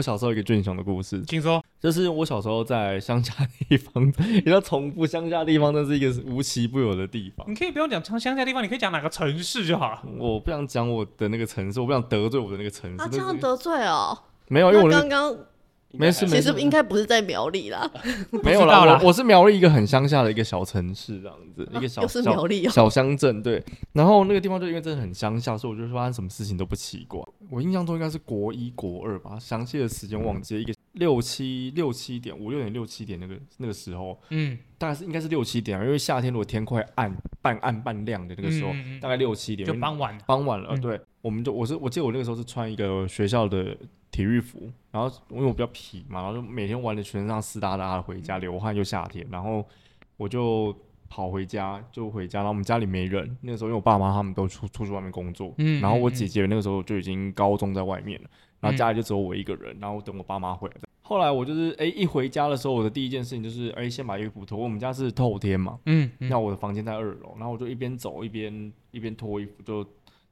我小时候一个俊雄的故事，请说。就是我小时候在乡下地方，你知道重复乡下地方，那是一个无奇不有的地方。你可以不用讲乡下地方，你可以讲哪个城市就好了。我不想讲我的那个城市，我不想得罪我的那个城市。啊，这样得罪哦？没有，因为我刚刚。没事，没事，其实应该不是在苗栗啦，没有啦，我我是苗栗一个很乡下的一个小城市，这样子，一个小是苗栗小乡镇，对。然后那个地方就因为真的很乡下，所以我觉得发生什么事情都不奇怪。我印象中应该是国一国二吧，详细的时间忘记了，一个六七六七点五六点六七点那个那个时候，嗯，大概是应该是六七点，因为夏天如果天快暗半暗半亮的那个时候，大概六七点就傍晚，傍晚了，对。我们就我是我记得我那个时候是穿一个学校的。体育服，然后因为我比较皮嘛，然后就每天玩的全身上湿哒哒的回家，流汗又夏天，然后我就跑回家，就回家。然后我们家里没人，那个时候因为我爸妈他们都出出去外面工作，嗯，然后我姐姐那个时候就已经高中在外面了，然后家里就只有我一个人，然后等我爸妈回来。后来我就是哎一回家的时候，我的第一件事情就是哎先把衣服脱。我们家是透天嘛，嗯，那我的房间在二楼，然后我就一边走一边一边脱衣服，就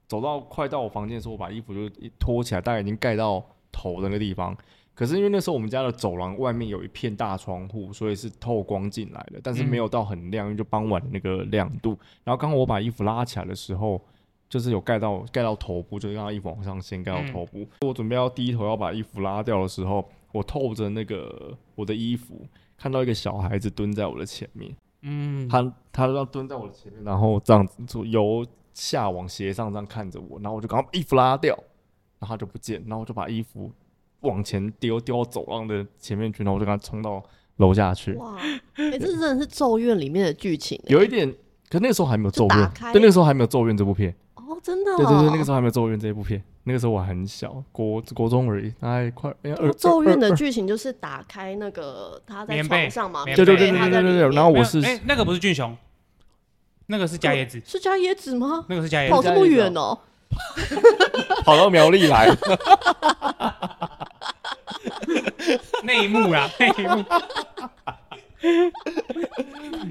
走到快到我房间的时候，我把衣服就一脱起来，大概已经盖到。头的那个地方，可是因为那时候我们家的走廊外面有一片大窗户，所以是透光进来的，但是没有到很亮，因为就傍晚的那个亮度。然后刚好我把衣服拉起来的时候，就是有盖到盖到头部，就是让他衣服往上掀盖到头部。我准备要低头要把衣服拉掉的时候，我透着那个我的衣服，看到一个小孩子蹲在我的前面。嗯，他他要蹲在我的前面，然后这样子由下往斜上这样看着我，然后我就赶快把衣服拉掉。然后他就不见，然后我就把衣服往前丢，丢到走廊的前面去，然后我就跟他冲到楼下去。哇，哎、欸，这真的是《咒怨》里面的剧情。有一点，可那个时候还没有《咒怨》，对，那个时候还没有《咒怨》这部片。哦，真的、哦。对对对，那个时候还没有《咒怨》这部片，那个时候我很小，国国中而已，大概快。哎，《咒怨》的剧情就是打开那个他在床上嘛，对对对对对对对。然后我是，哎，那个不是俊雄，那个是伽椰子，是伽椰子吗？那个是伽椰子，跑这么远哦。跑到苗栗来，内幕啊，内幕，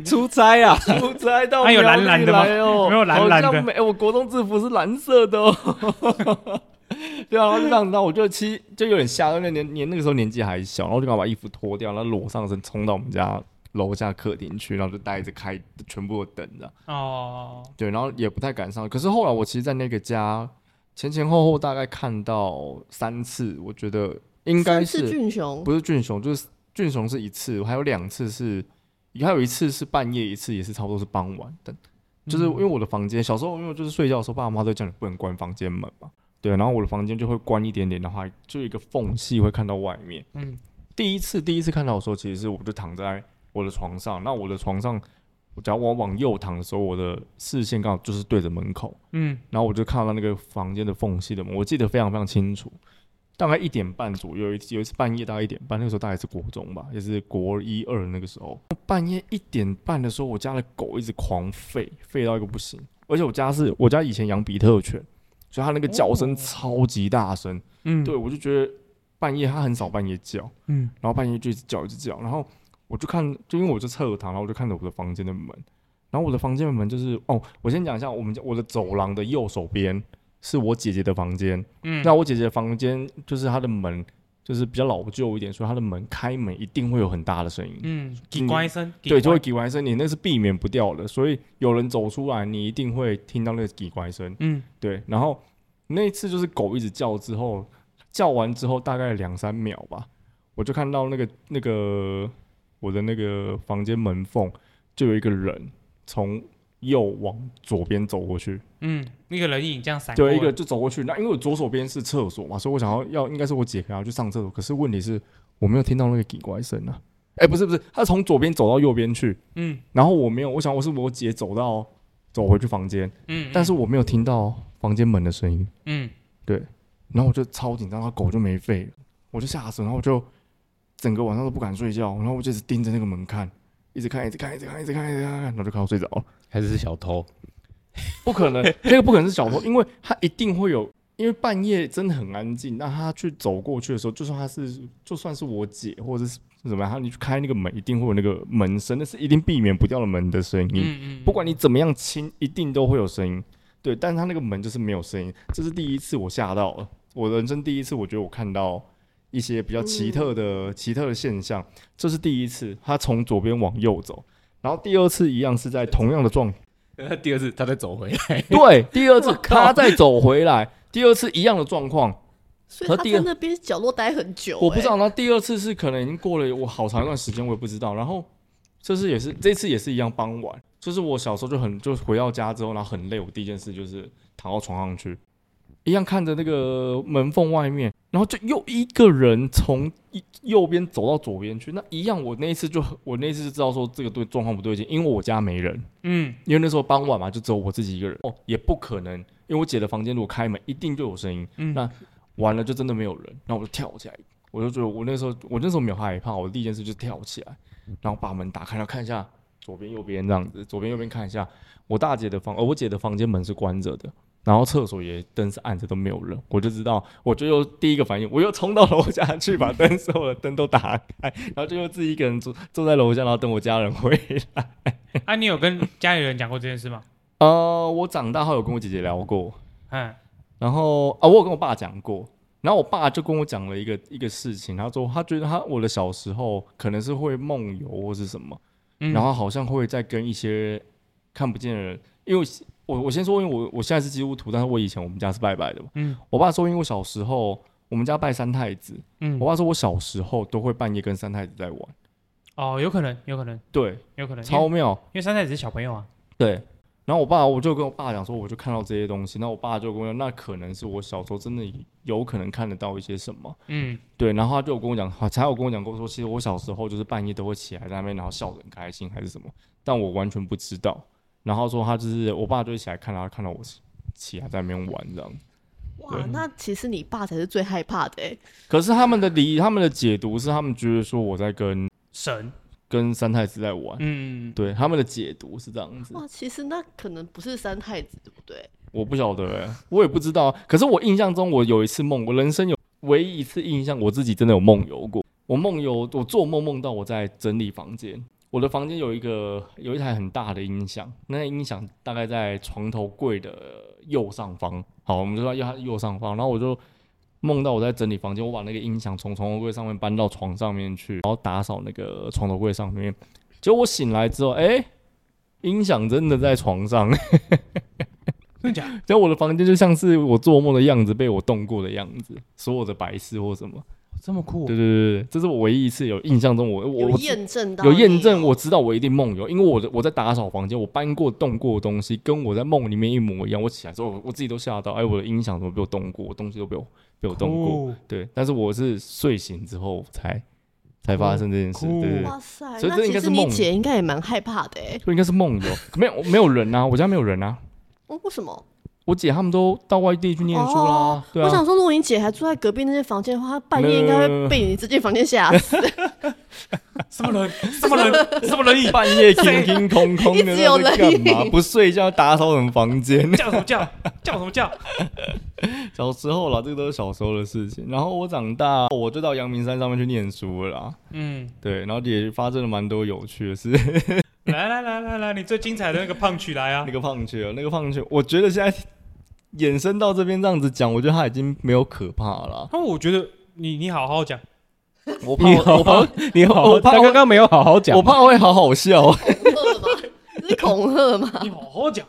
出差啊，出差到苗栗来哦，还有蓝蓝的吗？没有蓝蓝的，没，我国中制服是蓝色的哦。对啊，然后就这样子，然后我就其实就有点吓，因为年年那个时候年纪还小，然后就赶快把衣服脱掉，然后裸上身冲到我们家楼下客厅去，然后就待着开全部都等着。哦，对，然后也不太敢上。可是后来我其实，在那个家前前后后大概看到三次，我觉得应该是俊雄，不是俊雄，就是俊雄是一次，还有两次是，还有一次是半夜，一次也是差不多是傍晚等。就是因为我的房间小时候，因为就是睡觉的时候，爸爸妈妈都叫你不能关房间门嘛。对，然后我的房间就会关一点点的话，就一个缝隙会看到外面。嗯，第一次第一次看到的时候，其实是我就躺在。我的床上，那我的床上，我只要我往右躺的时候，我的视线刚好就是对着门口，嗯，然后我就看到那个房间的缝隙的门，我记得非常非常清楚，大概一点半左右，有一有一次半夜大概一点半，那个时候大概是国中吧，也是国一二那个时候，半夜一点半的时候，我家的狗一直狂吠，吠到一个不行，而且我家是我家以前养比特犬，所以它那个叫声超级大声，嗯，对，我就觉得半夜它很少半夜叫，嗯，然后半夜就一直叫一直叫，然后。我就看，就因为我就侧躺，然后我就看着我的房间的门，然后我的房间的门就是哦，我先讲一下，我们家我的走廊的右手边是我姐姐的房间，嗯，那我姐姐的房间就是她的门就是比较老旧一点，所以她的门开门一定会有很大的声音，嗯，叽呱一声，对，就会叽呱一声，你那是避免不掉的，所以有人走出来，你一定会听到那个叽呱声，嗯，对，然后那一次就是狗一直叫之后，叫完之后大概两三秒吧，我就看到那个那个。我的那个房间门缝就有一个人从右往左边走过去，嗯，那个人影这样闪，对，一个就走过去。那因为我左手边是厕所嘛，所以我想要要应该是我姐可能要去上厕所，可是问题是我没有听到那个叽呱声啊。哎、欸，不是不是，他从左边走到右边去，嗯，然后我没有，我想我是我姐走到走回去房间，嗯，但是我没有听到房间门的声音，嗯，对，然后我就超紧张，他狗就没吠，我就吓死，然后我就。整个晚上都不敢睡觉，然后我就一直盯着那个门看，一直看，一直看，一直看，一直看，一直看，然后就看到睡着了。还是是小偷？不可能，那个不可能是小偷，因为他一定会有，因为半夜真的很安静。那他去走过去的时候，就算他是，就算是我姐或者是怎么样，他你去开那个门，一定会有那个门声，那是一定避免不掉的门的声音。嗯嗯。不管你怎么样亲，一定都会有声音。对，但是他那个门就是没有声音，这是第一次我吓到了，我人生第一次，我觉得我看到。一些比较奇特的、奇特的现象。这是第一次，他从左边往右走，然后第二次一样是在同样的状。第二次他再走回来，对，第二次 他再走回来，第二次一样的状况。所以他在那边角落待很久，欸。我不知道，那第二次是可能已经过了我好长一段时间，我也不知道。然后这次也是，这次也是一样，傍晚，就是我小时候就很，就回到家之后，然后很累，我第一件事就是躺到床上去，一样看着那个门缝外面，然后就又一个人从右边走到左边去，那一样，我那一次就我那一次就知道说这个对状况不对劲，因为我家没人，嗯，因为那时候傍晚嘛，就只有我自己一个人，哦，也不可能，因为我姐的房间如果开门，一定就有声音，嗯，那。完了就真的没有人，然后我就跳起来，我就觉得我那时候我那时候没有害怕，我第一件事就是跳起来，然后把门打开，然后看一下左边右边这样子，左边右边看一下，我大姐的房，呃，我姐的房间门是关着的，然后厕所也灯是暗着都没有人，我就知道，我就又第一个反应，我又冲到楼下去把灯所有的灯都打开，然后就又自己一个人坐坐在楼下，然后等我家人回来。啊，你有跟家里人讲过这件事吗？呃，我长大后有跟我姐姐聊过，嗯。然后啊，我有跟我爸讲过，然后我爸就跟我讲了一个一个事情，他说他觉得他我的小时候可能是会梦游或是什么，嗯、然后好像会在跟一些看不见的人，因为我我先说，因为我我现在是基督徒，但是我以前我们家是拜拜的嘛，嗯，我爸说，因为我小时候我们家拜三太子，嗯，我爸说我小时候都会半夜跟三太子在玩，哦，有可能，有可能，对，有可能，超妙，因为三太子是小朋友啊，对。然后我爸，我就跟我爸讲说，我就看到这些东西。那我爸就跟我讲，那可能是我小时候真的有可能看得到一些什么。嗯，对。然后他就有跟我讲，好，才有跟我讲过说，其实我小时候就是半夜都会起来在那边，然后笑得很开心还是什么，但我完全不知道。然后说他就是我爸就会起来看他看到我起来在那边玩这样。哇，那其实你爸才是最害怕的哎。可是他们的理，他们的解读是他们觉得说我在跟神。跟三太子在玩，嗯，对，他们的解读是这样子。哇，其实那可能不是三太子，对不对？我不晓得我也不知道。可是我印象中，我有一次梦，我人生有唯一一次印象，我自己真的有梦游过。我梦游，我做梦梦到我在整理房间。我的房间有一个有一台很大的音响，那音响大概在床头柜的右上方。好，我们就说要右上方，然后我就。梦到我在整理房间，我把那个音响从床头柜上面搬到床上面去，然后打扫那个床头柜上面。结果我醒来之后，哎、欸，音响真的在床上，真的假？结果我的房间就像是我做梦的样子，被我动过的样子，所有的白事或什么。这么酷？对对对，这是我唯一一次有印象中我我有验证到有验证，我知道我一定梦游，因为我的我在打扫房间，我搬过动过的东西，跟我在梦里面一模一样。我起来之后，我自己都吓到，哎，我的音响怎么被我动过？东西都被我被我动过。对，但是我是睡醒之后才才发生这件事。对哇塞，所以这应该是梦。你姐应该也蛮害怕的哎。所以应该是梦游，没有没有人啊，我家没有人啊。哦，为什么？我姐他们都到外地去念书啦。哦对啊、我想说，如果你姐还住在隔壁那间房间的话，她半夜应该会被你这间房间吓死。什么人？什么人？什么人？半夜空空空空的，在干嘛？不睡觉，打扫什么房间？叫什么叫？叫什么叫？小时候啦，这个都是小时候的事情。然后我长大，我就到阳明山上面去念书了啦。嗯，对，然后也发生了蛮多有趣的事。来来来来来，你最精彩的那个胖曲来啊！那个胖曲啊，那个胖曲，我觉得现在。延伸到这边这样子讲，我觉得他已经没有可怕了。那我觉得你你好好讲，我怕我怕你我怕刚刚没有好好讲，我怕会好好笑。恐吓吗？是恐吓吗？你好好讲。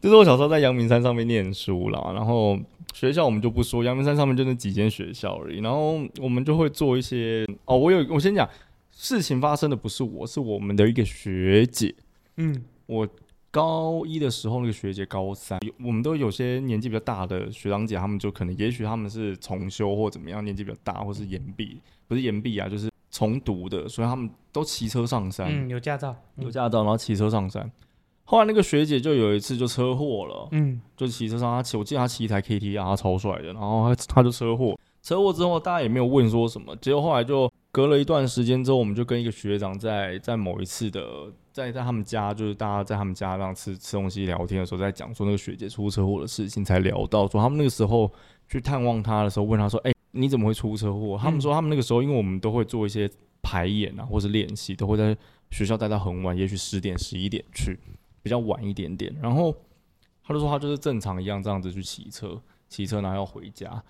就是我小时候在阳明山上面念书啦，然后学校我们就不说，阳明山上面就那几间学校而已。然后我们就会做一些哦，我有我先讲，事情发生的不是我，是我们的一个学姐。嗯，我。高一的时候，那个学姐高三，我们都有些年纪比较大的学长姐，他们就可能，也许他们是重修或怎么样，年纪比较大，或是延毕，不是延毕啊，就是重读的，所以他们都骑车上山。嗯，有驾照，有驾照，然后骑车上山。后来那个学姐就有一次就车祸了，嗯，就骑车上，她骑，我记得她骑一台 KTR，她超帅的，然后她她就车祸，车祸之后大家也没有问说什么，结果后来就隔了一段时间之后，我们就跟一个学长在在某一次的。在在他们家，就是大家在他们家这样吃吃东西聊天的时候，在讲说那个学姐出车祸的事情，才聊到说他们那个时候去探望她的时候，问她说：“哎、欸，你怎么会出车祸？”他们说他们那个时候，因为我们都会做一些排演啊，或是练习，都会在学校待到很晚，也许十点、十一点去，比较晚一点点。然后他就说他就是正常一样这样子去骑车，骑车然后要回家。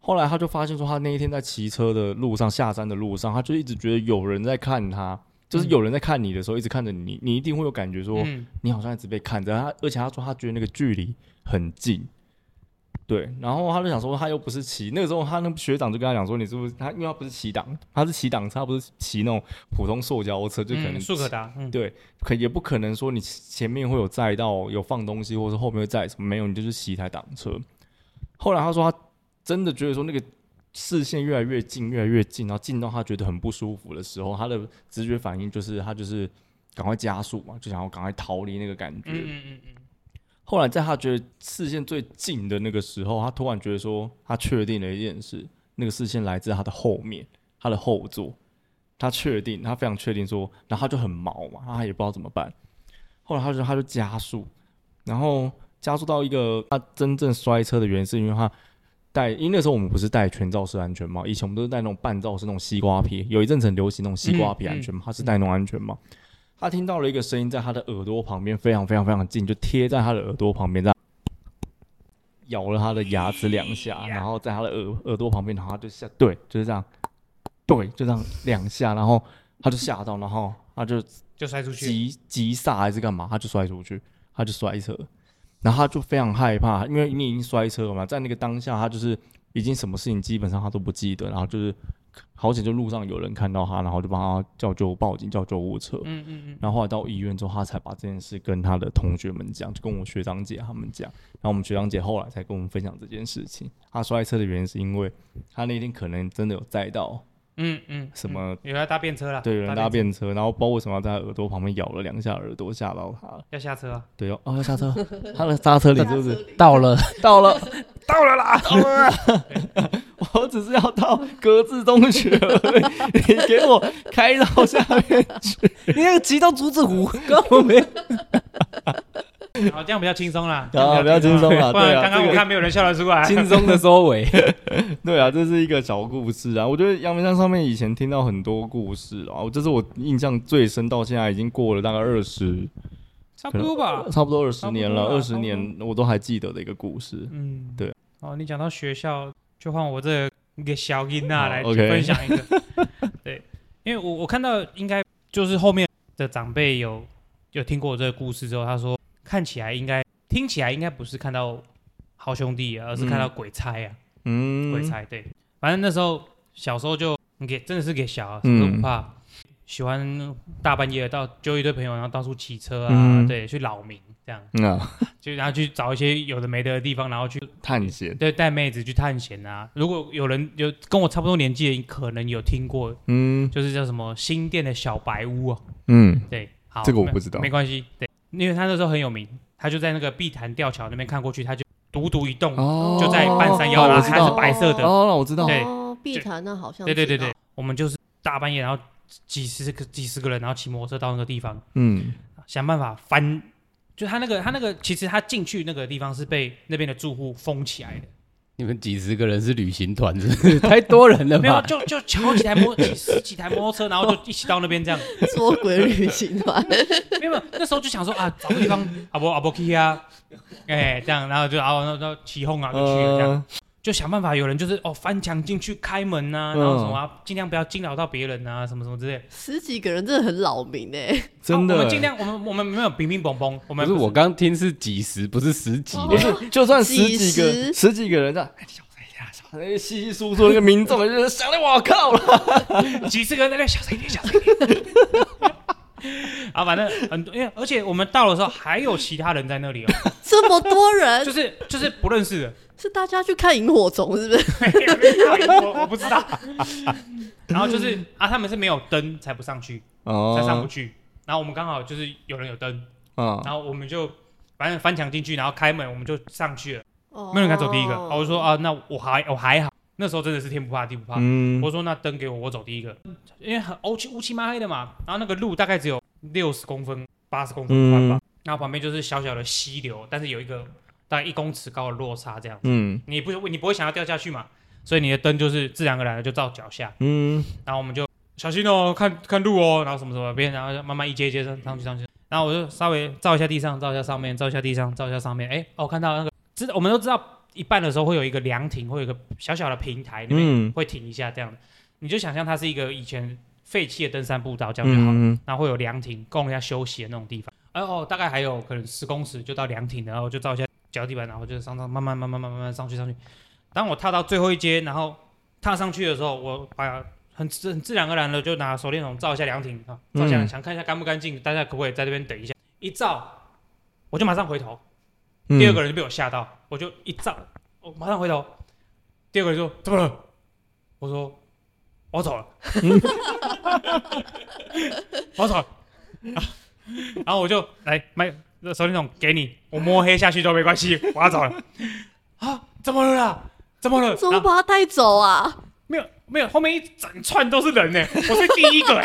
后来他就发现说，他那一天在骑车的路上，下山的路上，他就一直觉得有人在看他，就是有人在看你的时候，一直看着你，你一定会有感觉说，你好像一直被看着他，而且他说他觉得那个距离很近。对，然后他就想说，他又不是骑那个时候，他那学长就跟他讲说，你是不是他？因为他不是骑档，他是骑档车，他不是骑那种普通塑胶车，就可能速可达。嗯、对，可也不可能说你前面会有载到有放东西，或者后面会载什么？没有，你就是骑一台档车。后来他说，他真的觉得说那个视线越来越近，越来越近，然后近到他觉得很不舒服的时候，他的直觉反应就是他就是赶快加速嘛，就想要赶快逃离那个感觉。嗯嗯嗯嗯。后来在他觉得视线最近的那个时候，他突然觉得说，他确定了一件事，那个视线来自他的后面，他的后座。他确定，他非常确定说，然后他就很毛嘛，他也不知道怎么办。后来他就他就加速，然后加速到一个他真正摔车的原因是因为他戴，因为那时候我们不是戴全罩式安全帽，以前我们都是戴那种半罩式那种西瓜皮，有一阵子很流行那种西瓜皮安全帽，他是戴那种安全帽。他听到了一个声音，在他的耳朵旁边，非常非常非常近，就贴在他的耳朵旁边，这样咬了他的牙齿两下，然后在他的耳耳朵旁边，然后他就吓，对，就是这样，对，就这样两下，然后他就吓到，然后他就就摔出去，急急刹还是干嘛，他就摔出去，他就摔车，然后他就非常害怕，因为你已经摔车了嘛，在那个当下，他就是已经什么事情基本上他都不记得，然后就是。好险，就路上有人看到他，然后就帮他叫救报警，叫救护车。嗯嗯嗯。然后后来到医院之后，他才把这件事跟他的同学们讲，就跟我学长姐他们讲。然后我们学长姐后来才跟我们分享这件事情。他摔车的原因是因为他那天可能真的有载到，嗯嗯，什么有人搭便车了？对，有人搭便车，然后不知道为什么要在他耳朵旁边咬了两下耳朵，吓到他了。要下车啊？对哦，哦要下车。他的刹车里是不是到了？到了，到了啦！到了。我只是要到格致中学你给我开到下面去，你那个急到竹子湖，根本没。好，这样比较轻松啦，啊，比较轻松啦。不然，刚刚我看没有人笑得出来，轻松的收尾。对啊，这是一个小故事啊。我觉得阳明山上面以前听到很多故事啊，这是我印象最深，到现在已经过了大概二十，差不多吧，差不多二十年了，二十年我都还记得的一个故事。嗯，对。哦，你讲到学校。就换我这个小囡娜来分享一个，对，因为我我看到应该就是后面的长辈有有听过我这个故事之后，他说看起来应该听起来应该不是看到好兄弟，而是看到鬼差啊，嗯，鬼差，对，反正那时候小时候就给真的是给小，什么都不怕。嗯。喜欢大半夜到揪一堆朋友，然后到处骑车啊，嗯、对，去扰民这样，嗯、就然后去找一些有的没的的地方，然后去探险，对，带妹子去探险啊。如果有人有跟我差不多年纪的，可能有听过，嗯，就是叫什么新店的小白屋啊，嗯，对，好，这个我不知道，没关系，对，因为他那时候很有名，他就在那个碧潭吊桥那边看过去，他就独独一栋，哦、就在半山腰，然后还是白色的，哦，我知道，对，碧潭那好像，对对对对，我们就是大半夜，然后。几十个、几十个人，然后骑摩托车到那个地方，嗯，想办法翻。就他那个，他那个，其实他进去那个地方是被那边的住户封起来的。你们几十个人是旅行团，是不是？太多人了吧？没有，就就好几台摩，几十几台摩托车，然后就一起到那边这样。捉鬼旅行团。没有，那时候就想说啊，找个地方，阿伯阿伯去啊，哎，这样，然后就然后然后起哄啊，就去了这样。就想办法，有人就是哦翻墙进去开门呐、啊，然后什么、啊，尽量不要惊扰到别人啊，什么什么之类。十几个人真的很扰民哎，真的。我们尽量，我们我们没有乒乒乓乓，我们不是。我刚听是几十，不是十几，不是 就算十几个十？几个人这样，哎，小声一点，小声，稀稀疏疏那个民众就是想的我靠！了，几十个人在那小声一点，小声一点。啊，反正很多，因为而且我们到的时候还有其他人在那里哦，这么多人，就是就是不认识的。是大家去看萤火虫，是不是？我不知道。然后就是啊，他们是没有灯才不上去，才上不去。然后我们刚好就是有人有灯，然后我们就反正翻墙进去，然后开门，我们就上去了。没有人敢走第一个。我就说啊，那我还我还好。那时候真的是天不怕地不怕。我说那灯给我，我走第一个，因为很乌漆乌漆嘛黑的嘛。然后那个路大概只有六十公分、八十公分宽吧。然后旁边就是小小的溪流，但是有一个。大概一公尺高的落差这样子，嗯，你不你不会想要掉下去嘛？所以你的灯就是自然而然的就照脚下，嗯，然后我们就小心哦，看看路哦，然后什么什么边，然后就慢慢一阶一阶上上去上去，然后我就稍微照一下地上，照一下上面，照一下地上，照一下上面，哎，哦，我看到那个知我们都知道一半的时候会有一个凉亭，会有一个小小的平台，那边会停一下这样。你就想象它是一个以前废弃的登山步道，这样就好。然后会有凉亭供人家休息的那种地方。然后大概还有可能十公尺就到凉亭，然后就照一下脚底板，然后就上上慢慢慢慢慢慢慢上去上去。当我踏到最后一阶，然后踏上去的时候，我把很自很自然而然的就拿手电筒照一下凉亭啊，照下来想看一下干不干净，大家可不可以在这边等一下？一照，我就马上回头。第二个人就被我吓到，我就一照，我马上回头。第二个人说：“怎么了？”我说：“我走了。”我走了。然后我就来买手电筒给你，我摸黑下去都没关系，我要走了。啊？怎么了啦？怎么了？怎么把他带走啊？没有没有，后面一整串都是人呢，我是第一个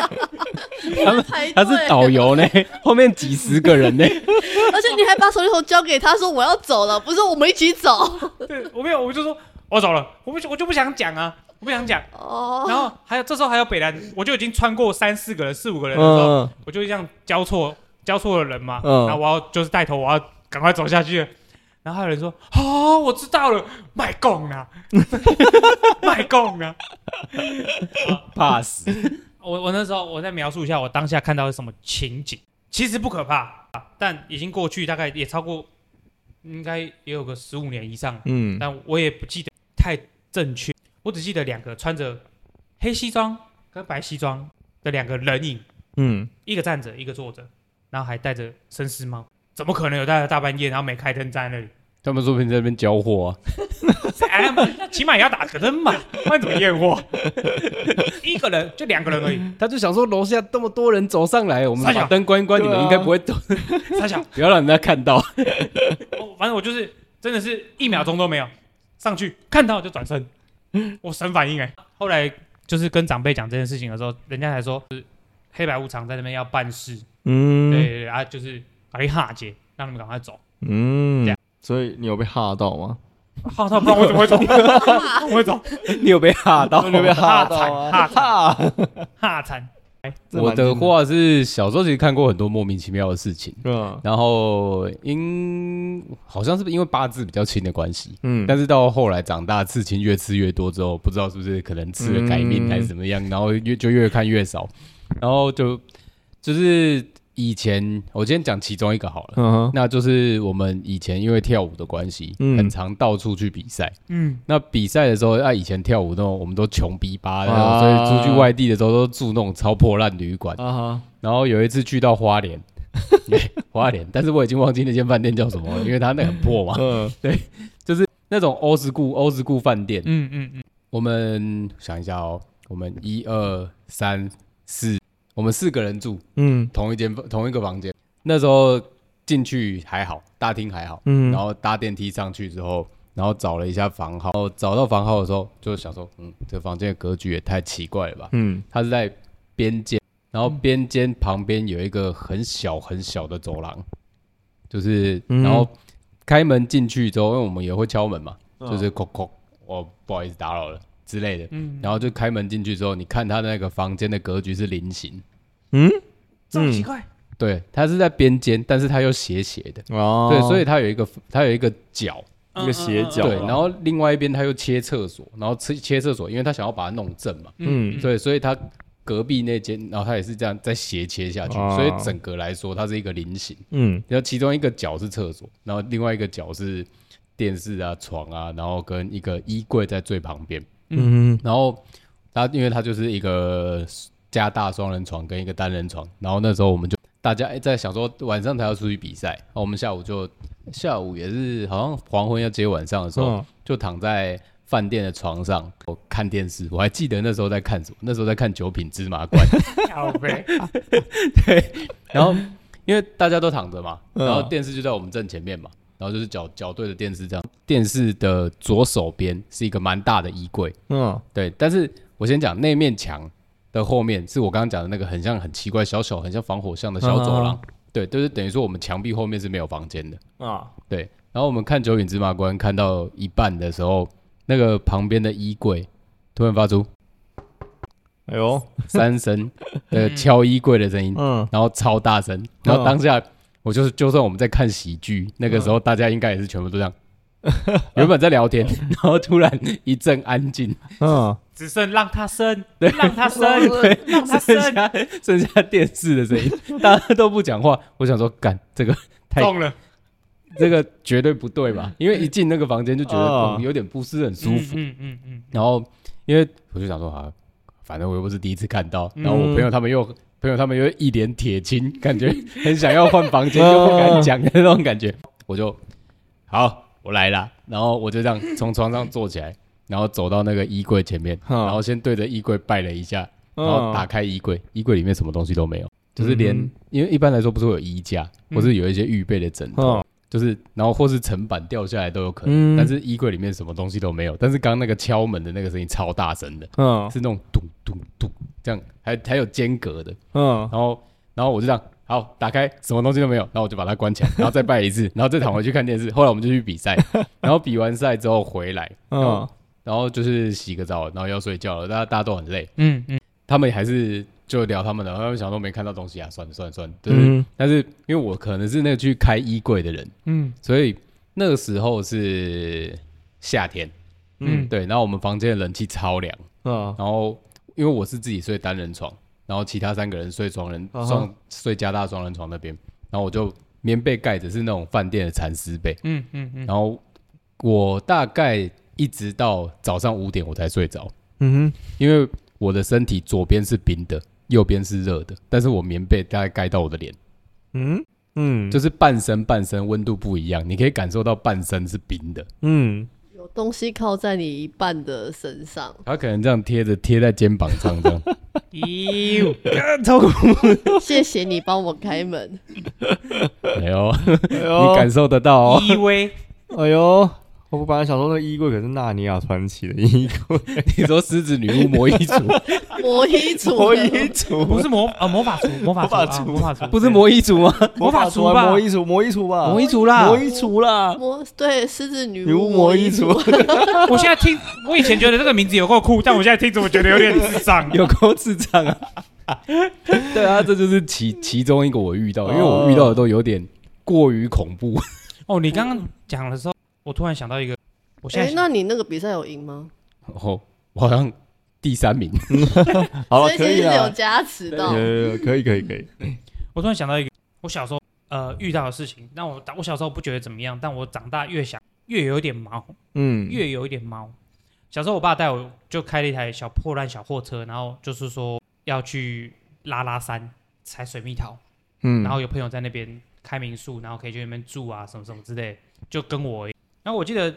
哎。他是导游呢，后面几十个人呢，而且你还把手电筒交给他说我要走了，不是我们一起走。对，我没有，我就说我走了，我不我就不想讲啊，我不想讲。哦。然后还有这时候还有北兰，我就已经穿过三四个人、四五个人的时候，我就这样交错交错的人嘛，然后我要就是带头，我要赶快走下去。然后还有人说：“哦，我知道了，卖贡啊，卖贡啊，怕死。”我我那时候我再描述一下我当下看到是什么情景，其实不可怕，但已经过去大概也超过，应该也有个十五年以上，嗯，但我也不记得太正确，我只记得两个穿着黑西装跟白西装的两个人影，嗯，一个站着，一个坐着，然后还戴着绅士帽。怎么可能有大大半夜，然后没开灯在那里？他们说不定在那边交货啊。起码也要打个灯嘛，不然怎么验货？一个人就两个人而已，他就想说楼下这么多人走上来，我们把灯关一关，你们应该不会走。三小，不要让人家看到。反正我就是真的是一秒钟都没有上去，看到就转身，我神反应哎。后来就是跟长辈讲这件事情的时候，人家才说是黑白无常在那边要办事。嗯，对对啊，就是。把你哈姐，让你们赶快走。嗯，这样，所以你有被吓到吗？吓到，不然我怎么会走？我会走。你有被吓到？你有被吓到啊？吓吓惨！我的话是小时候其实看过很多莫名其妙的事情。嗯。然后因好像是因为八字比较轻的关系。嗯。但是到后来长大，刺青越吃越多之后，不知道是不是可能吃了改命还是怎么样，然后越就越看越少，然后就就是。以前我今天讲其中一个好了，uh huh. 那就是我们以前因为跳舞的关系，嗯、很常到处去比赛。嗯，那比赛的时候，那以前跳舞那种，我们都穷逼吧，uh. 所以出去外地的时候都住那种超破烂旅馆。Uh huh. 然后有一次去到花莲，花莲，但是我已经忘记那间饭店叫什么了，因为它那很破嘛。嗯、uh，huh. 对，就是那种欧式故欧式故饭店。嗯嗯嗯，我们想一下哦，我们一二三四。我们四个人住，嗯，同一间同一个房间。那时候进去还好，大厅还好，嗯，然后搭电梯上去之后，然后找了一下房号，然后找到房号的时候，就想说，嗯，这房间的格局也太奇怪了吧，嗯，它是在边间，然后边间旁边有一个很小很小的走廊，就是，然后开门进去之后，因为我们也会敲门嘛，就是叩叩，我不好意思打扰了。之类的，嗯，然后就开门进去之后，你看他的那个房间的格局是菱形，嗯，这么奇怪，对，它是在边间，但是它又斜斜的，哦，对，所以它有一个它有一个角，一个斜角，对，然后另外一边它又切厕所，然后切切厕所，因为他想要把它弄正嘛，嗯，对，所以他隔壁那间，然后他也是这样再斜切下去，所以整个来说它是一个菱形，嗯，然后其中一个角是厕所，然后另外一个角是电视啊、床啊，然后跟一个衣柜在最旁边。嗯，然后他因为他就是一个加大双人床跟一个单人床，然后那时候我们就大家在想说晚上才要出去比赛，然后我们下午就下午也是好像黄昏要接晚上的时候，嗯、就躺在饭店的床上我看电视，我还记得那时候在看什么，那时候在看《九品芝麻官》，对，然后因为大家都躺着嘛，然后电视就在我们正前面嘛。然后就是角角对着电视这样，电视的左手边是一个蛮大的衣柜，嗯，对。但是我先讲那面墙的后面是我刚刚讲的那个很像很奇怪小小很像防火巷的小走廊，对，就是等于说我们墙壁后面是没有房间的啊，对。然后我们看《九品芝麻官》看到一半的时候，那个旁边的衣柜突然发出，哎呦，三声 的敲衣柜的声音，嗯，然后超大声，然后当下。我就是，就算我们在看喜剧，那个时候大家应该也是全部都这样，原本在聊天，然后突然一阵安静，嗯，只剩让他生，对，让他生，对，让他生，剩下剩下电视的声音，大家都不讲话。我想说，干这个太重了，这个绝对不对吧？因为一进那个房间就觉得有点不是很舒服，嗯嗯嗯。然后因为我就想说，啊，反正我又不是第一次看到，然后我朋友他们又朋友他们又一脸铁青，感觉 很想要换房间 又不敢讲的那种感觉，我就好。我来了，然后我就这样从床上坐起来，然后走到那个衣柜前面，然后先对着衣柜拜了一下，然后打开衣柜，衣柜里面什么东西都没有，就是连因为一般来说不是会有衣架，或是有一些预备的枕头，就是然后或是层板掉下来都有可能，但是衣柜里面什么东西都没有。但是刚刚那个敲门的那个声音超大声的，是那种咚咚咚这样，还还有间隔的，嗯然后然后我就这样。好，打开，什么东西都没有，然后我就把它关起来，然后再拜一次，然后再躺回去看电视。后来我们就去比赛，然后比完赛之后回来，嗯，然后就是洗个澡，然后要睡觉了，大家大家都很累，嗯嗯，他们还是就聊他们的，他们想说没看到东西啊，算了算了算了，就是，嗯、但是因为我可能是那个去开衣柜的人，嗯，所以那个时候是夏天，嗯，对，然后我们房间的冷气超凉，嗯，然后因为我是自己睡单人床。然后其他三个人睡双人双睡加大双人床那边，然后我就棉被盖着是那种饭店的蚕丝被，嗯嗯嗯，然后我大概一直到早上五点我才睡着，嗯哼，因为我的身体左边是冰的，右边是热的，但是我棉被大概盖到我的脸，嗯嗯，就是半身半身温度不一样，你可以感受到半身是冰的，嗯。有东西靠在你一半的身上，他可能这样贴着贴在肩膀上这样。哟，超恐怖！谢谢你帮我开门。哎呦，你感受得到哦。依偎。哎呦。我本来想说那个衣柜可是纳尼亚传奇的衣柜，你说狮子女巫魔衣橱，魔衣橱，魔衣橱不是魔啊魔法橱，魔法橱，魔法橱不是魔衣橱吗？魔法橱吧，魔衣橱，魔衣橱吧，魔衣橱啦，魔衣橱啦，魔对狮子女巫魔衣橱。我现在听，我以前觉得这个名字有够酷，但我现在听怎么觉得有点智障，有够智障啊！对啊，这就是其其中一个我遇到，因为我遇到的都有点过于恐怖。哦，你刚刚讲的时候，我突然想到一个。哎，那你那个比赛有赢吗？哦，我好像第三名。好了，可以有加持到，可以，可以，可以。我突然想到一个，我小时候呃遇到的事情。那我我小时候不觉得怎么样，但我长大越想越有一点毛，嗯，越有一点毛。小时候我爸带我就开了一台小破烂小货车，然后就是说要去拉拉山采水蜜桃，嗯，然后有朋友在那边开民宿，然后可以去那边住啊，什么什么之类，就跟我。然后我记得。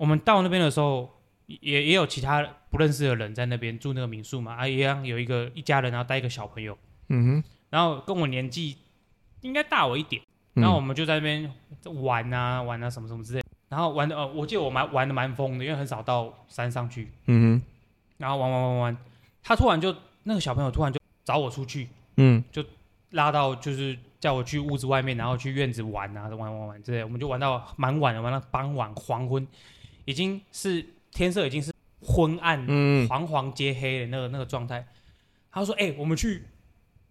我们到那边的时候，也也有其他不认识的人在那边住那个民宿嘛，啊，一样有一个一家人，然后带一个小朋友，嗯哼，然后跟我年纪应该大我一点，然后我们就在那边玩啊玩啊什么什么之类，然后玩的呃，我记得我蛮玩的蛮疯的，因为很少到山上去，嗯哼，然后玩玩玩玩，他突然就那个小朋友突然就找我出去，嗯，就拉到就是叫我去屋子外面，然后去院子玩啊玩玩玩之类，我们就玩到蛮晚的，玩到傍晚黄昏。已经是天色已经是昏暗、黄黄皆黑的那个那个状态。他说：“哎、欸，我们去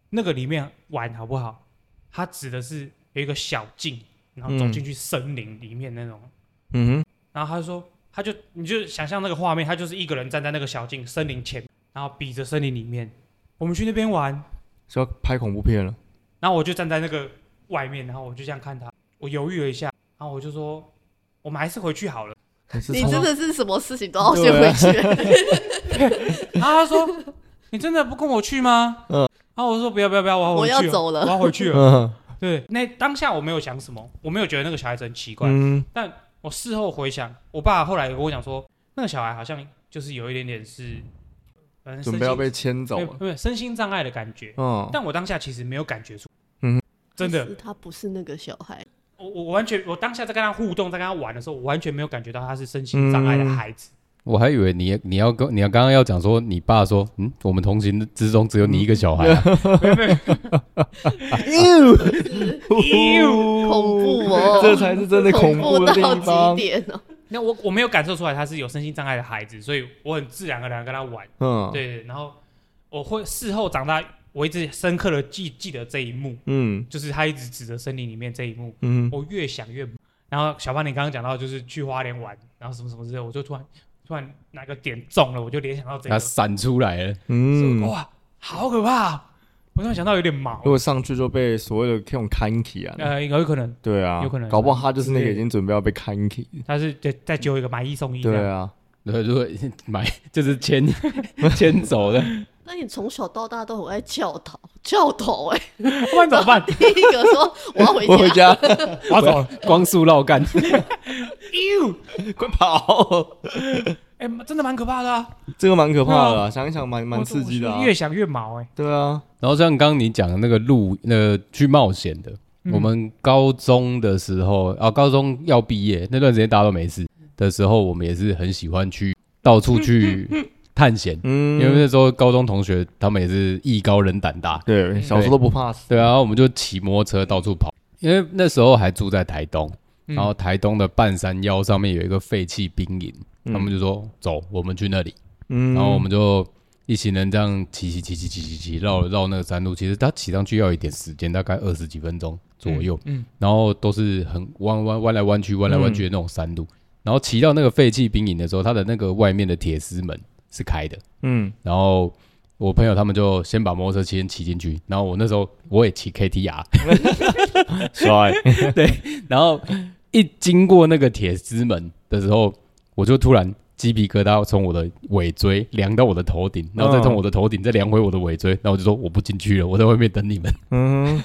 那个里面玩好不好？”他指的是有一个小径，然后走进去森林里面那种。嗯哼。然后他就说：“他就你就想象那个画面，他就是一个人站在那个小径森林前，然后比着森林里面，我们去那边玩，是要拍恐怖片了。”然后我就站在那个外面，然后我就这样看他。我犹豫了一下，然后我就说：“我们还是回去好了。”你真的是什么事情都要先回去。然后他说：“你真的不跟我去吗？”嗯。然后我说：“不要不要不要，我要回去，我要走了，我要回去了。”对，那当下我没有想什么，我没有觉得那个小孩子很奇怪。嗯。但我事后回想，我爸后来跟我讲说，那个小孩好像就是有一点点是，准备要被牵走了，对，身心障碍的感觉。嗯。但我当下其实没有感觉出，嗯，真的，他不是那个小孩。我我完全，我当下在跟他互动，在跟他玩的时候，我完全没有感觉到他是身心障碍的孩子。我还以为你你要跟你要刚刚要讲说，你爸说，嗯，我们同行之中只有你一个小孩。没有没有，恐怖哦，这才是真的恐怖的地方。那我我没有感受出来他是有身心障碍的孩子，所以我很自然而然跟他玩。嗯，对对，然后我会事后长大。我一直深刻的记记得这一幕，嗯，就是他一直指着森林里面这一幕，嗯，我越想越，然后小胖，你刚刚讲到就是去花莲玩，然后什么什么之类，我就突然突然哪个点中了，我就联想到这个，他闪出来了，嗯，哇，好可怕！我突然想到有点毛，如果上去就被所谓的这种看起啊，呃，有可能，对啊，有可能，搞不好他就是那个已经准备要被看起，他是再再揪一个买一送一，对啊，对，如果买就是牵 牵走的。那你从小到大都很爱教导教导哎，不然怎么办？第 一个说我要回家，回家，我要走了，光速绕干，哟，快跑！哎，真的蛮可怕的啊，这个蛮可怕的，想一想蛮蛮刺激的，越想越毛哎。对啊，然后像刚刚你讲的那个路，那个去冒险的，我们高中的时候啊，高中要毕业那段时间大家都没事的时候，我们也是很喜欢去到处去。探险，嗯，因为那时候高中同学他们也是艺高人胆大，对，小时候都不怕死，对啊，我们就骑摩托车到处跑，因为那时候还住在台东，然后台东的半山腰上面有一个废弃兵营，他们就说走，我们去那里，嗯，然后我们就一行人这样骑骑骑骑骑骑骑绕绕那个山路，其实他骑上去要一点时间，大概二十几分钟左右，嗯，然后都是很弯弯弯来弯去弯来弯去的那种山路，然后骑到那个废弃兵营的时候，它的那个外面的铁丝门。是开的，嗯，然后我朋友他们就先把摩托车先骑进去，然后我那时候我也骑 KTR，帅，对，然后一经过那个铁丝门的时候，我就突然鸡皮疙瘩从我的尾椎凉到我的头顶，然后再从我的头顶再凉回我的尾椎，然后我就说我不进去了，我在外面等你们，嗯。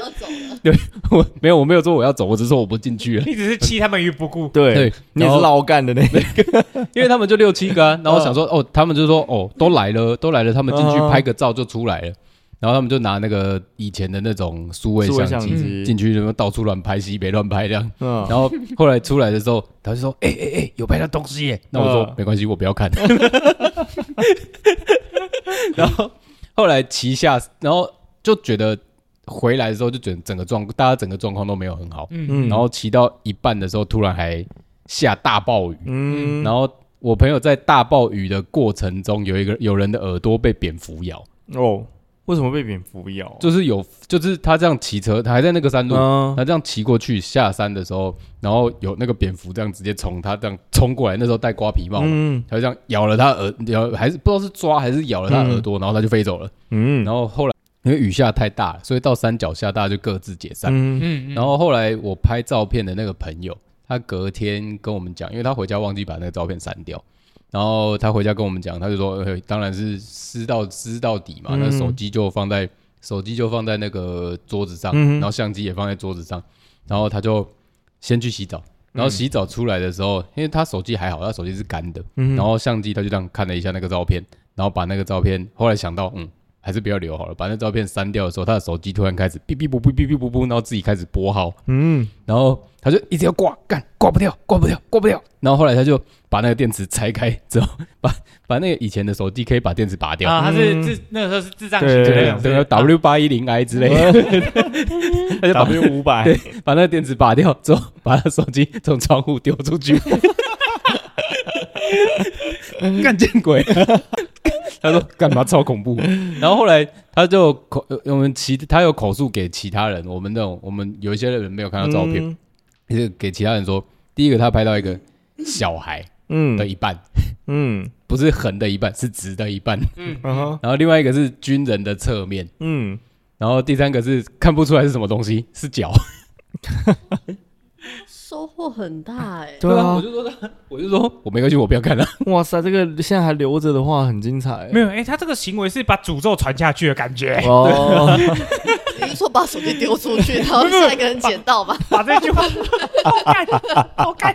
要走了，对，我没有，我没有说我要走，我只是说我不进去了。你只是弃他们于不顾，对，对你也是老干的那个，因为他们就六七个，啊，然后我想说，哦，他们就说，哦，都来了，都来了，他们进去拍个照就出来了，然后他们就拿那个以前的那种数位相机进去，然后到处乱拍，西北乱拍这样。然后后来出来的时候，他就说，哎哎哎，有拍到东西耶。那我说没关系，我不要看。然后后来骑下，然后就觉得。回来的时候就整整个状，大家整个状况都没有很好。嗯，然后骑到一半的时候，突然还下大暴雨。嗯，然后我朋友在大暴雨的过程中，有一个有人的耳朵被蝙蝠咬。哦，为什么被蝙蝠咬？就是有，就是他这样骑车，他还在那个山路，他这样骑过去下山的时候，然后有那个蝙蝠这样直接从他这样冲过来。那时候戴瓜皮帽，嗯，他就这样咬了他耳，咬还是不知道是抓还是咬了他耳朵，然后他就飞走了。嗯，然后后来。因为雨下太大了，所以到山脚下大家就各自解散。嗯嗯。然后后来我拍照片的那个朋友，他隔天跟我们讲，因为他回家忘记把那个照片删掉，然后他回家跟我们讲，他就说：“呃，当然是撕到撕到底嘛。”那手机就放在手机就放在那个桌子上，然后相机也放在桌子上，然后他就先去洗澡，然后洗澡出来的时候，因为他手机还好，他手机是干的，然后相机他就这样看了一下那个照片，然后把那个照片后来想到，嗯。还是不要留好了，把那照片删掉的时候，他的手机突然开始哔哔不哔哔哔不，然后自己开始拨号，嗯，然后他就一直要挂，干挂不掉，挂不掉，挂不掉，然后后来他就把那个电池拆开之后，把 把那个以前的手机可以把电池拔掉，啊，他是智那个时候是智障型的，对对，W 八一零 I 之类的，他就把 W 五百，把那个电池拔掉之后，把他手机从窗户丢出去，干见鬼！他说干嘛超恐怖，然后后来他就口我们其他有口述给其他人，我们那种我们有一些人没有看到照片，就给其他人说，第一个他拍到一个小孩嗯的一半嗯，不是横的一半，是直的一半嗯，然后另外一个是军人的侧面嗯，然后第三个是看不出来是什么东西，是脚。收获很大哎、欸，对啊，我就说他，我就说我没关系，我不要看了。哇塞，这个现在还留着的话很精彩、欸。没有，哎、欸，他这个行为是把诅咒传下去的感觉。哦，你是说把手机丢出去，然后下一个人捡到吧？把这句话好干，好干，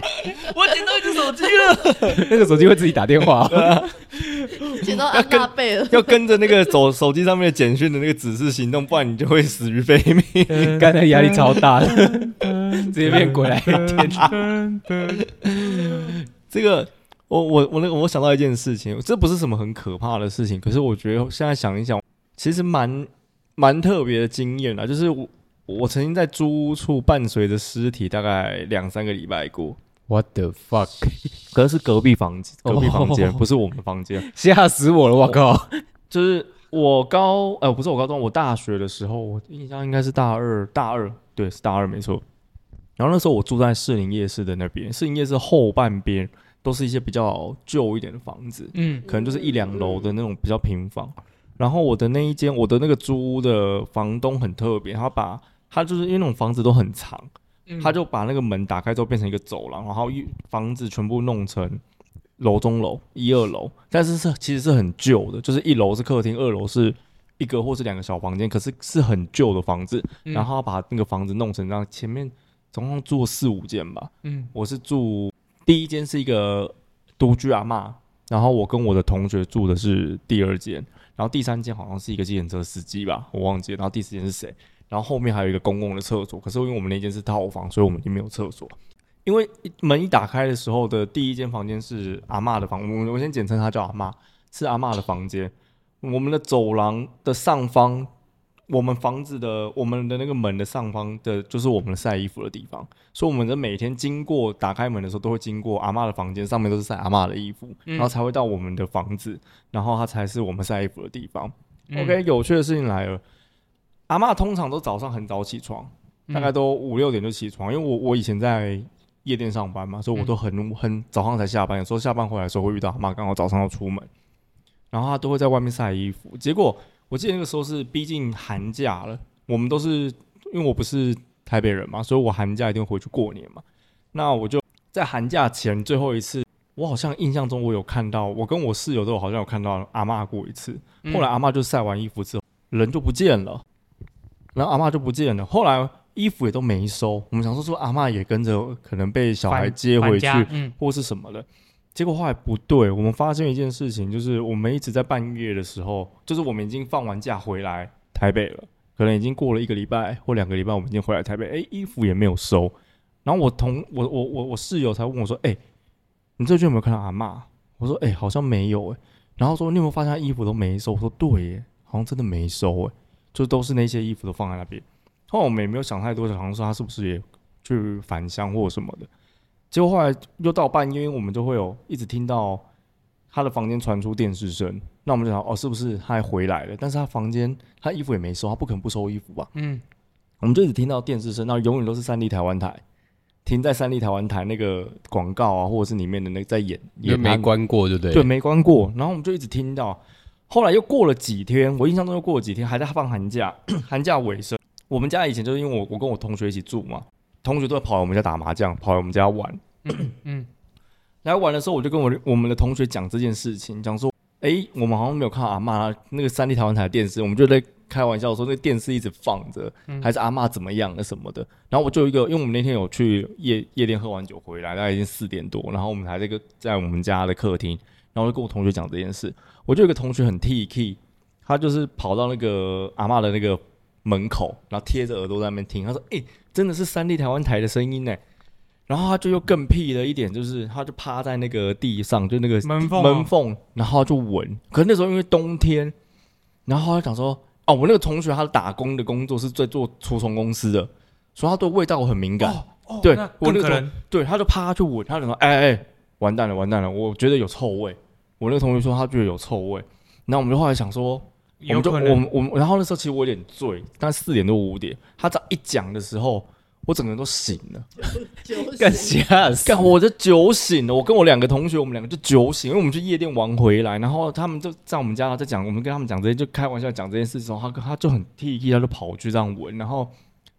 我捡到一只手机了。那个手机会自己打电话、哦。捡到安娜贝了，要跟着那个手手机上面的简讯的那个指示行动，不然你就会死于非命。刚才压力超大的，直接变鬼来天。这个，我我我那个，我想到一件事情，这不是什么很可怕的事情，可是我觉得现在想一想，其实蛮蛮特别的经验啊。就是我我曾经在租屋处伴随着尸体大概两三个礼拜过。What the fuck？可是是隔壁房间，隔壁房间、oh, 不是我们房间，吓死我了！我靠，就是我高，呃，不是我高中，我大学的时候，我印象应该是大二，大二，对，是大二没错。然后那时候我住在士林夜市的那边，士林夜市后半边都是一些比较旧一点的房子，嗯，可能就是一两楼的那种比较平房。然后我的那一间，我的那个租屋的房东很特别，他把他就是因为那种房子都很长，他就把那个门打开之后变成一个走廊，然后一房子全部弄成楼中楼一二楼，但是是其实是很旧的，就是一楼是客厅，二楼是一个或是两个小房间，可是是很旧的房子。然后他把那个房子弄成这样，前面。总共住了四五间吧。嗯，我是住第一间是一个独居阿嬷，然后我跟我的同学住的是第二间，然后第三间好像是一个计程车司机吧，我忘记了。然后第四间是谁？然后后面还有一个公共的厕所，可是因为我们那间是套房，所以我们就没有厕所。因为门一打开的时候的第一间房间是阿嬷的房，我我先简称它叫阿嬷，是阿嬷的房间。我们的走廊的上方。我们房子的我们的那个门的上方的，就是我们的晒衣服的地方，所以我们的每天经过打开门的时候，都会经过阿嬷的房间，上面都是晒阿嬷的衣服，嗯、然后才会到我们的房子，然后它才是我们晒衣服的地方。嗯、OK，有趣的事情来了，阿嬷通常都早上很早起床，大概都五六点就起床，因为我我以前在夜店上班嘛，所以我都很很早上才下班，有时候下班回来的时候会遇到阿妈刚好早上要出门，然后她都会在外面晒衣服，结果。我记得那个时候是逼近寒假了，我们都是因为我不是台北人嘛，所以我寒假一定回去过年嘛。那我就在寒假前最后一次，我好像印象中我有看到，我跟我室友都好像有看到阿嬷过一次。后来阿嬷就晒完衣服之后，人就不见了，然后阿嬷就不见了。后来衣服也都没收，我们想说说阿嬷也跟着可能被小孩接回去，嗯、或是什么的。结果后来不对，我们发现一件事情，就是我们一直在半夜的时候，就是我们已经放完假回来台北了，可能已经过了一个礼拜或两个礼拜，我们已经回来台北，哎，衣服也没有收。然后我同我我我我室友才问我说：“哎，你这句有没有看到阿嬷？”我说：“哎，好像没有哎。”然后说：“你有没有发现他衣服都没收？”我说：“对耶，好像真的没收哎，就都是那些衣服都放在那边。”后来我们也没有想太多，好像说他是不是也去返乡或什么的。结果后来又到半夜，我们就会有一直听到他的房间传出电视声，那我们就想哦，是不是他还回来了？但是他房间他衣服也没收，他不可能不收衣服吧？嗯，我们就一直听到电视声，那永远都是三立台湾台停在三立台湾台那个广告啊，或者是里面的那个在演，也没关过，对不对？对，没关过。然后我们就一直听到，后来又过了几天，我印象中又过了几天，还在放寒假，寒假尾声。我们家以前就是因为我我跟我同学一起住嘛。同学都会跑来我们家打麻将，跑来我们家玩。嗯，嗯，来玩的时候，我就跟我我们的同学讲这件事情，讲说，哎、欸，我们好像没有看到阿嬷那个三立台湾台的电视，我们就在开玩笑说，那个电视一直放着，还是阿嬷怎么样了什么的。然后我就有一个，因为我们那天有去夜夜店喝完酒回来，大概已经四点多，然后我们还在个在我们家的客厅，然后就跟我同学讲这件事。我就有一个同学很 T K，他就是跑到那个阿嬷的那个门口，然后贴着耳朵在那边听，他说，哎、欸。真的是三立台湾台的声音呢，然后他就又更屁的一点就是，他就趴在那个地上，就那个门缝门缝，然后就闻。可是那时候因为冬天，然后他讲说，哦，我那个同学他打工的工作是在做除虫公司的，所以他对味道很敏感。哦，对，我那个人，对，他就趴就闻，他就说，哎哎，完蛋了，完蛋了，我觉得有臭味。我那个同学说他觉得有臭味，然后我们就后来想说。我们就我们我们，然后那时候其实我有点醉，但四点多五点，他这一讲的时候，我整个人都醒了，干啥？干我就酒醒了。我跟我两个同学，我们两个就酒醒，因为我们去夜店玩回来，然后他们就在我们家在讲，我们跟他们讲这些，就开玩笑讲这件事的时候，他他就很 T T，他就跑去这样闻，然后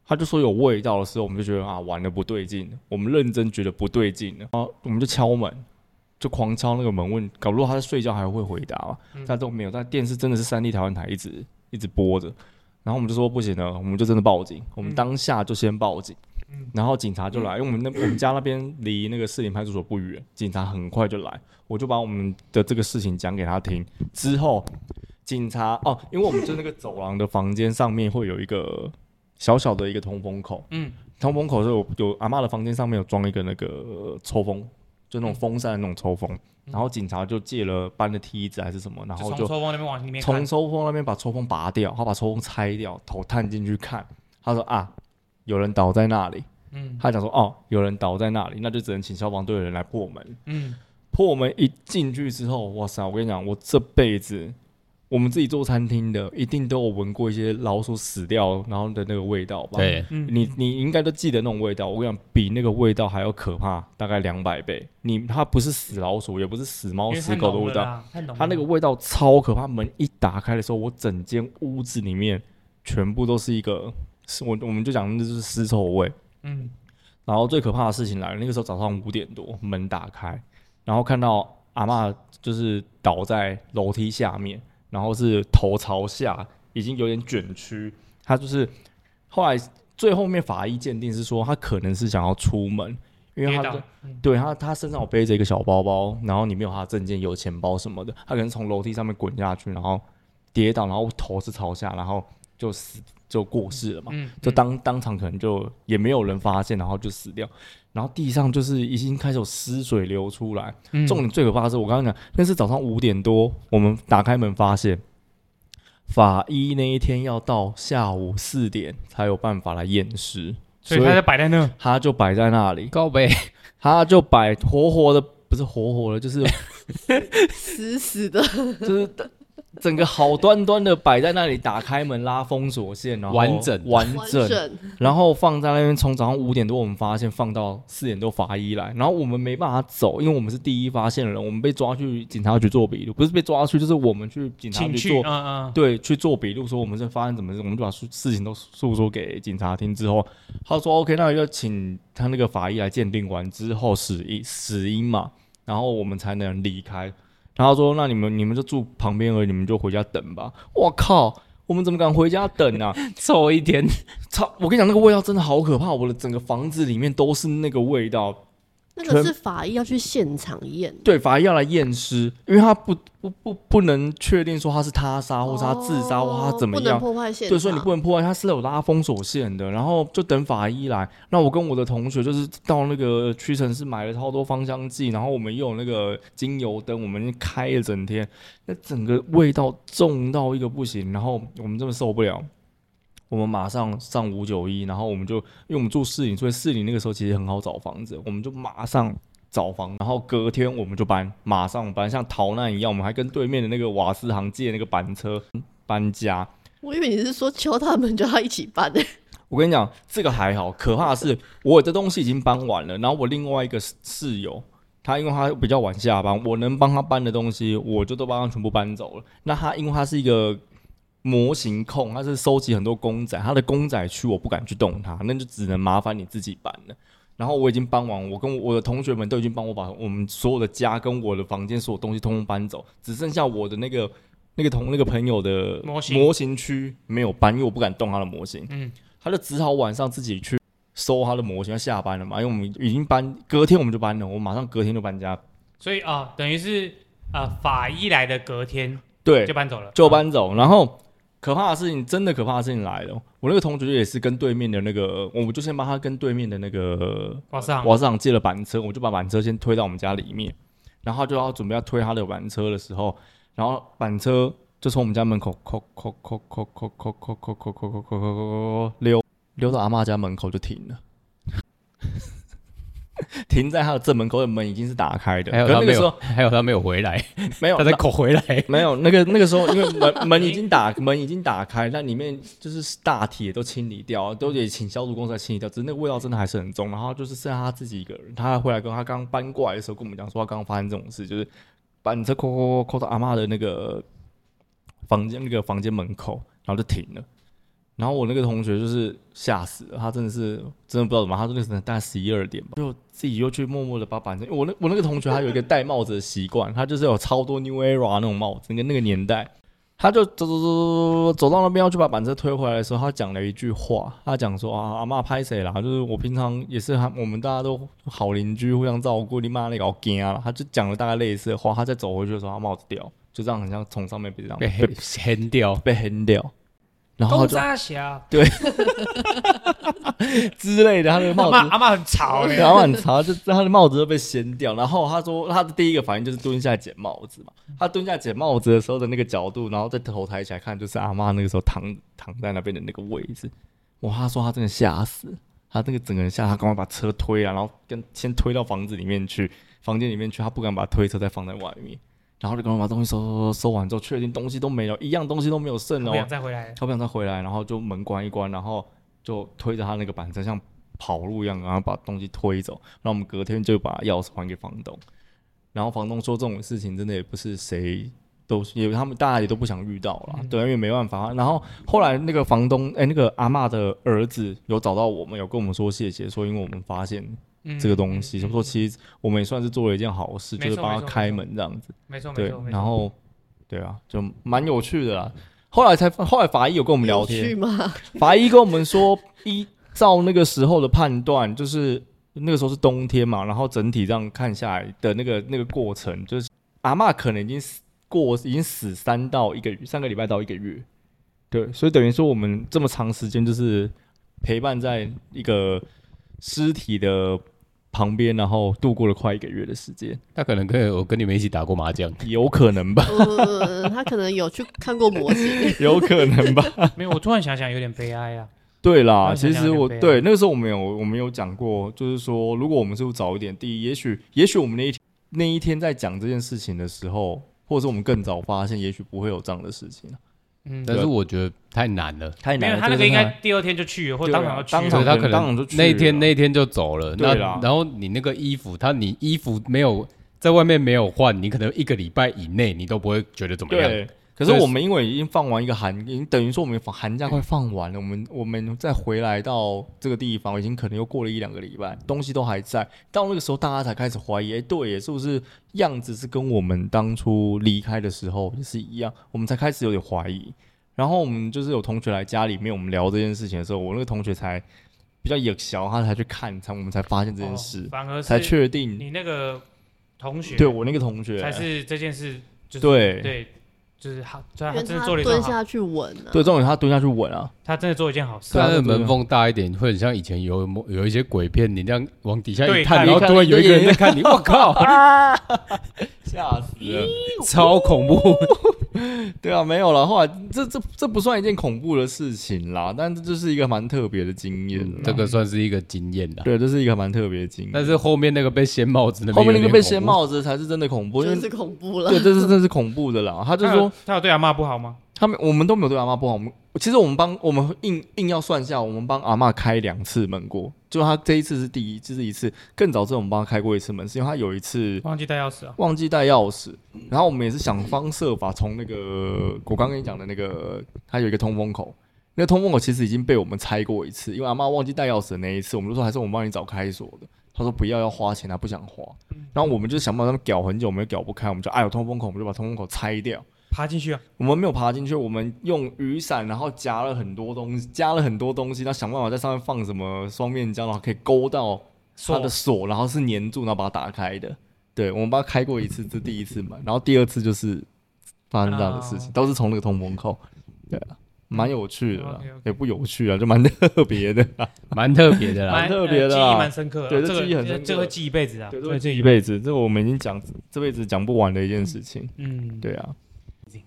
他就说有味道的时候，我们就觉得啊，玩的不对劲，我们认真觉得不对劲了，然后我们就敲门。就狂敲那个门问，搞不好他在睡觉还会回答嘛？但都没有。但电视真的是三立台湾台一直一直播着，然后我们就说不行了，我们就真的报警。我们当下就先报警，然后警察就来，因为我们那我们家那边离那个士林派出所不远，警察很快就来。我就把我们的这个事情讲给他听之后，警察哦，因为我们就那个走廊的房间上面会有一个小小的一个通风口，嗯，通风口是有有阿嬷的房间上面有装一个那个抽风。就那种风扇的那种抽风，嗯、然后警察就借了搬的梯子还是什么，然后就从抽风那边往里面，从抽风那边把抽风拔掉，他把抽风拆掉，头探进去看，他说啊，有人倒在那里，嗯，他讲说哦，有人倒在那里，那就只能请消防队的人来破门，嗯，破门一进去之后，哇塞，我跟你讲，我这辈子我们自己做餐厅的，一定都有闻过一些老鼠死掉然后的那个味道吧？对，你你应该都记得那种味道。我跟你讲，比那个味道还要可怕，大概两百倍。你它不是死老鼠，也不是死猫死狗的味道，它那个味道超可怕。门一打开的时候，我整间屋子里面全部都是一个，我我们就讲那就是尸臭味。嗯，然后最可怕的事情来了，那个时候早上五点多，门打开，然后看到阿嬷就是倒在楼梯下面。然后是头朝下，已经有点卷曲。他就是后来最后面法医鉴定是说，他可能是想要出门，因为他的对他他身上有背着一个小包包，然后里面有他的证件、有钱包什么的。他可能从楼梯上面滚下去，然后跌倒，然后头是朝下，然后就死就过世了嘛。就当当场可能就也没有人发现，然后就死掉。然后地上就是已经开始有尸水流出来。嗯、重点最可怕的是，我刚刚讲那是早上五点多，我们打开门发现，法医那一天要到下午四点才有办法来验尸，所以他就摆在那，他就摆在那里，告白，他就摆活活的，不是活活的，就是死死的，就是。整个好端端的摆在那里，打开门拉封锁线，然后完整完整，然后放在那边。从早上五点多我们发现，放到四点多法医来，然后我们没办法走，因为我们是第一发现的人，我们被抓去警察局做笔录，不是被抓去，就是我们去警察局做，嗯嗯对，去做笔录，说我们是发生怎么事，我们就把事情都诉说给警察听之后，他说 OK，那要请他那个法医来鉴定完之后死因死因嘛，然后我们才能离开。然后说：“那你们你们就住旁边而已，你们就回家等吧。”我靠，我们怎么敢回家等啊？臭一天，操！我跟你讲，那个味道真的好可怕，我的整个房子里面都是那个味道。那个是法医要去现场验，对，法医要来验尸，因为他不不不不能确定说他是他杀，或是他自杀，或他怎么样，不能破坏现场。对，所以你不能破坏，他是有拉封锁线的。然后就等法医来。那我跟我的同学就是到那个屈臣氏买了超多芳香剂，然后我们又有那个精油灯，我们开了整天，那整个味道重到一个不行，然后我们真的受不了。我们马上上五九一，然后我们就因为我们住市里，所以市里那个时候其实很好找房子，我们就马上找房，然后隔天我们就搬，马上搬，像逃难一样，我们还跟对面的那个瓦斯行借那个板车搬家。我以为你是说敲他们叫他一起搬呢。我跟你讲，这个还好，可怕的是我的东西已经搬完了，然后我另外一个室友，他因为他比较晚下班，我能帮他搬的东西，我就都帮他全部搬走了。那他因为他是一个。模型控，他是收集很多公仔，他的公仔区我不敢去动它，那就只能麻烦你自己搬了。然后我已经搬完，我跟我的同学们都已经帮我把我们所有的家跟我的房间所有东西通通搬走，只剩下我的那个那个同那个朋友的模型模型区没有搬，因为我不敢动他的模型。嗯，他就只好晚上自己去收他的模型，要下班了嘛，因为我们已经搬，隔天我们就搬了，我马上隔天就搬家。所以啊，等于是啊、呃，法医来的隔天对就搬走了，就搬走，然后。可怕的事情，真的可怕的事情来了！我那个同学也是跟对面的那个，我们就先帮他跟对面的那个瓦斯行瓦斯行借了板车，我就把板车先推到我们家里面，然后就要准备要推他的板车的时候，然后板车就从我们家门口扣扣扣扣扣扣扣扣扣扣扣扣扣溜溜到阿妈家门口就停了。停在他的正门口的门已经是打开的，还有他没有，还有他没有回来，没有 他在口回来，没有那个那个时候，因为门 门已经打门已经打开，那里面就是大体也都清理掉，都得请消毒公司来清理掉，只是那个味道真的还是很重。然后就是剩下他自己一个人，他回来跟他刚搬过来的时候跟我们讲说，他刚刚发生这种事，就是板车扣扣扣到阿妈的那个房间那个房间门口，然后就停了。然后我那个同学就是吓死了，他真的是真的不知道怎么，他说那时候大概十一二点吧，就自己又去默默的把板车。我那我那个同学他有一个戴帽子的习惯，他就是有超多 New Era 那种帽子，跟那个年代，他就走走走走走到那边要去把板车推回来的时候，他讲了一句话，他讲说啊阿嬷拍谁啦？就是我平常也是他我们大家都好邻居，互相照顾，你妈那个好惊啊！他就讲了大概类似的话，他再走回去的时候，他帽子掉，就这样很像从上面被这样被掀掉，被掀掉。然后就小 对 之类的，他的帽子阿妈 很潮，阿妈很潮，就他的帽子都被掀掉。然后他说他的第一个反应就是蹲下捡帽子嘛。他蹲下捡帽子的时候的那个角度，然后再头抬起来看，就是阿妈那个时候躺躺在那边的那个位置。哇，他说他真的吓死，他那个整个人吓，他赶快把车推啊，然后跟先推到房子里面去，房间里面去，他不敢把推车再放在外面。然后就赶快把东西收收收收完之后，确定东西都没有，一样东西都没有剩哦，不想再回来，他不想再回来，然后就门关一关，然后就推着他那个板车像跑路一样，然后把东西推走。然后我们隔天就把钥匙还给房东，然后房东说这种事情真的也不是谁都，也他们大家也都不想遇到了，嗯、对，因为没办法。然后后来那个房东，哎，那个阿嬷的儿子有找到我们，有跟我们说谢谢，说因为我们发现。这个东西，就说其实我们也算是做了一件好事，就是帮他开门这样子。没错，对，然后对啊，就蛮有趣的啦。后来才后来法医有跟我们聊天，法医跟我们说，依照那个时候的判断，就是那个时候是冬天嘛，然后整体这样看下来的那个那个过程，就是阿嬷可能已经死过，已经死三到一个月，三个礼拜到一个月。对，所以等于说我们这么长时间就是陪伴在一个尸体的旁边，然后度过了快一个月的时间。他可能跟我跟你们一起打过麻将，有可能吧？呃、他可能有去看过模型，有可能吧？没有，我突然想想，有点悲哀啊。对啦，其实我对那个时候我们有我们有讲过，就是说，如果我们是不是早一点，第一，也许也许我们那一天那一天在讲这件事情的时候，或者是我们更早发现，也许不会有这样的事情。嗯，但是我觉得太难了，太难了。他那个应该第二天就去了，或当场要去了。当场他可能那天那天就走了。那然后你那个衣服，他你衣服没有在外面没有换，你可能一个礼拜以内你都不会觉得怎么样。可是我们因为已经放完一个寒，已经等于说我们放寒假快放完了，我们我们再回来到这个地方，已经可能又过了一两个礼拜，东西都还在。到那个时候，大家才开始怀疑，哎，对，是不是样子是跟我们当初离开的时候也是一样？我们才开始有点怀疑。然后我们就是有同学来家里面，我们聊这件事情的时候，我那个同学才比较野小，他才去看，才我们才发现这件事，反而才确定你那个同学，对我那个同学才是这件事，就是对对。就是他，他真的做了一，蹲下去稳啊。对，重点他蹲下去稳啊，他真的做一件好事。他的门缝大一点，会很像以前有有一些鬼片，你这样往底下一看，然后突然有一个人在看你，我靠，吓死了，超恐怖。对啊，没有了。后来这这这不算一件恐怖的事情啦，但这就是一个蛮特别的经验。这个算是一个经验啦。对，这是一个蛮特别的经验。但是后面那个被掀帽子，后面那个被掀帽子才是真的恐怖，真是恐怖了。对，这是真是恐怖的啦。他就说。他有对阿妈不好吗？他们我们都没有对阿嬷不好。我们其实我们帮我们硬硬要算下，我们帮阿嬷开两次门过。就他这一次是第一，这是一次。更早之前我们帮他开过一次门，是因为他有一次忘记带钥匙啊，忘记带钥匙。然后我们也是想方设法从那个我刚跟你讲的那个，他有一个通风口，那个通风口其实已经被我们拆过一次。因为阿嬷忘记带钥匙的那一次，我们就说还是我们帮你找开锁的。他说不要，要花钱，他不想花。然后我们就想办法，他们搞很久，我们也搞不开，我们就哎有通风口，我们就把通风口拆掉。爬进去啊！我们没有爬进去，我们用雨伞，然后夹了很多东西，加了很多东西，然后想办法在上面放什么双面胶，然后可以勾到它的锁，然后是粘住，然后把它打开的。对，我们把它开过一次，这第一次嘛，然后第二次就是发生这样的事情，都是从那个通风口。对啊，蛮有趣的啦，也不有趣啊，就蛮特别的，蛮特别的啦，蛮特别的，记忆蛮深刻的。对，这记忆很深刻，这会记一辈子啊，对，记一辈子。这我们已经讲这辈子讲不完的一件事情。嗯，对啊。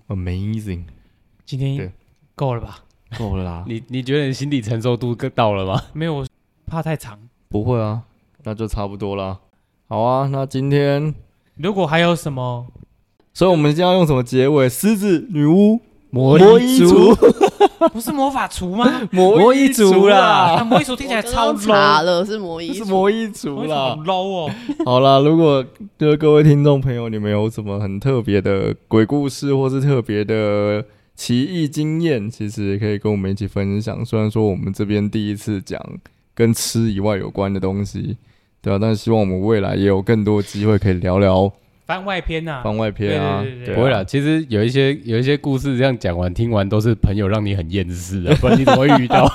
Amazing，今天够了吧？够了啦。你你觉得你心理承受度到了吗？没有，怕太长。不会啊，那就差不多了。好啊，那今天如果还有什么，所以我们今天要用什么结尾？狮子、女巫、魔衣橱，不是魔法厨吗？魔衣族啦，魔衣族听起来超 low 了，是魔衣，是魔衣族啦，好 low 哦。好啦，如果就是各位听众朋友，你们有什么很特别的鬼故事，或是特别的奇异经验，其实也可以跟我们一起分享。虽然说我们这边第一次讲跟吃以外有关的东西。对啊，但是希望我们未来也有更多机会可以聊聊番外篇呐，番外篇啊，不会啦。其实有一些有一些故事，这样讲完听完都是朋友让你很厌世的，不然你怎么会遇到？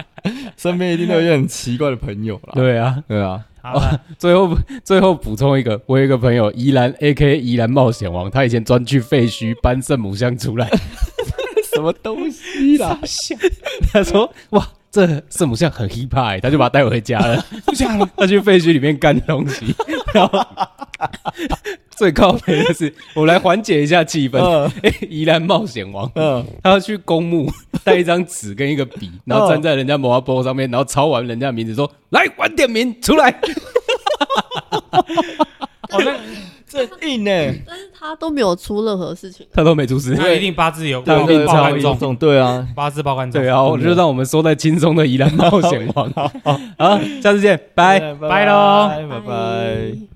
身边一定都有一些很奇怪的朋友啦。对啊，对啊。好，最后最后补充一个，我有一个朋友宜兰 A.K. 宜兰冒险王，他以前专去废墟搬圣母像出来，什么东西啦？他说哇。这圣母像很 hiphop，他就把他带回家了。他去废墟里面干东西，然后 最靠北的是，我来缓解一下气氛。哎，宜兰冒险王，嗯，他要去公墓，带一张纸跟一个笔，然后站在人家摩阿波上面，然后抄完人家名字说：“来晚点名出来。”哦，那这硬呢，但是他都没有出任何事情，他都没出事，他一定八字有对对爆肝重，对啊，八字爆肝重，对啊，我就让我们说在轻松的宜兰冒险王，好，下次见，拜。拜喽，拜。拜。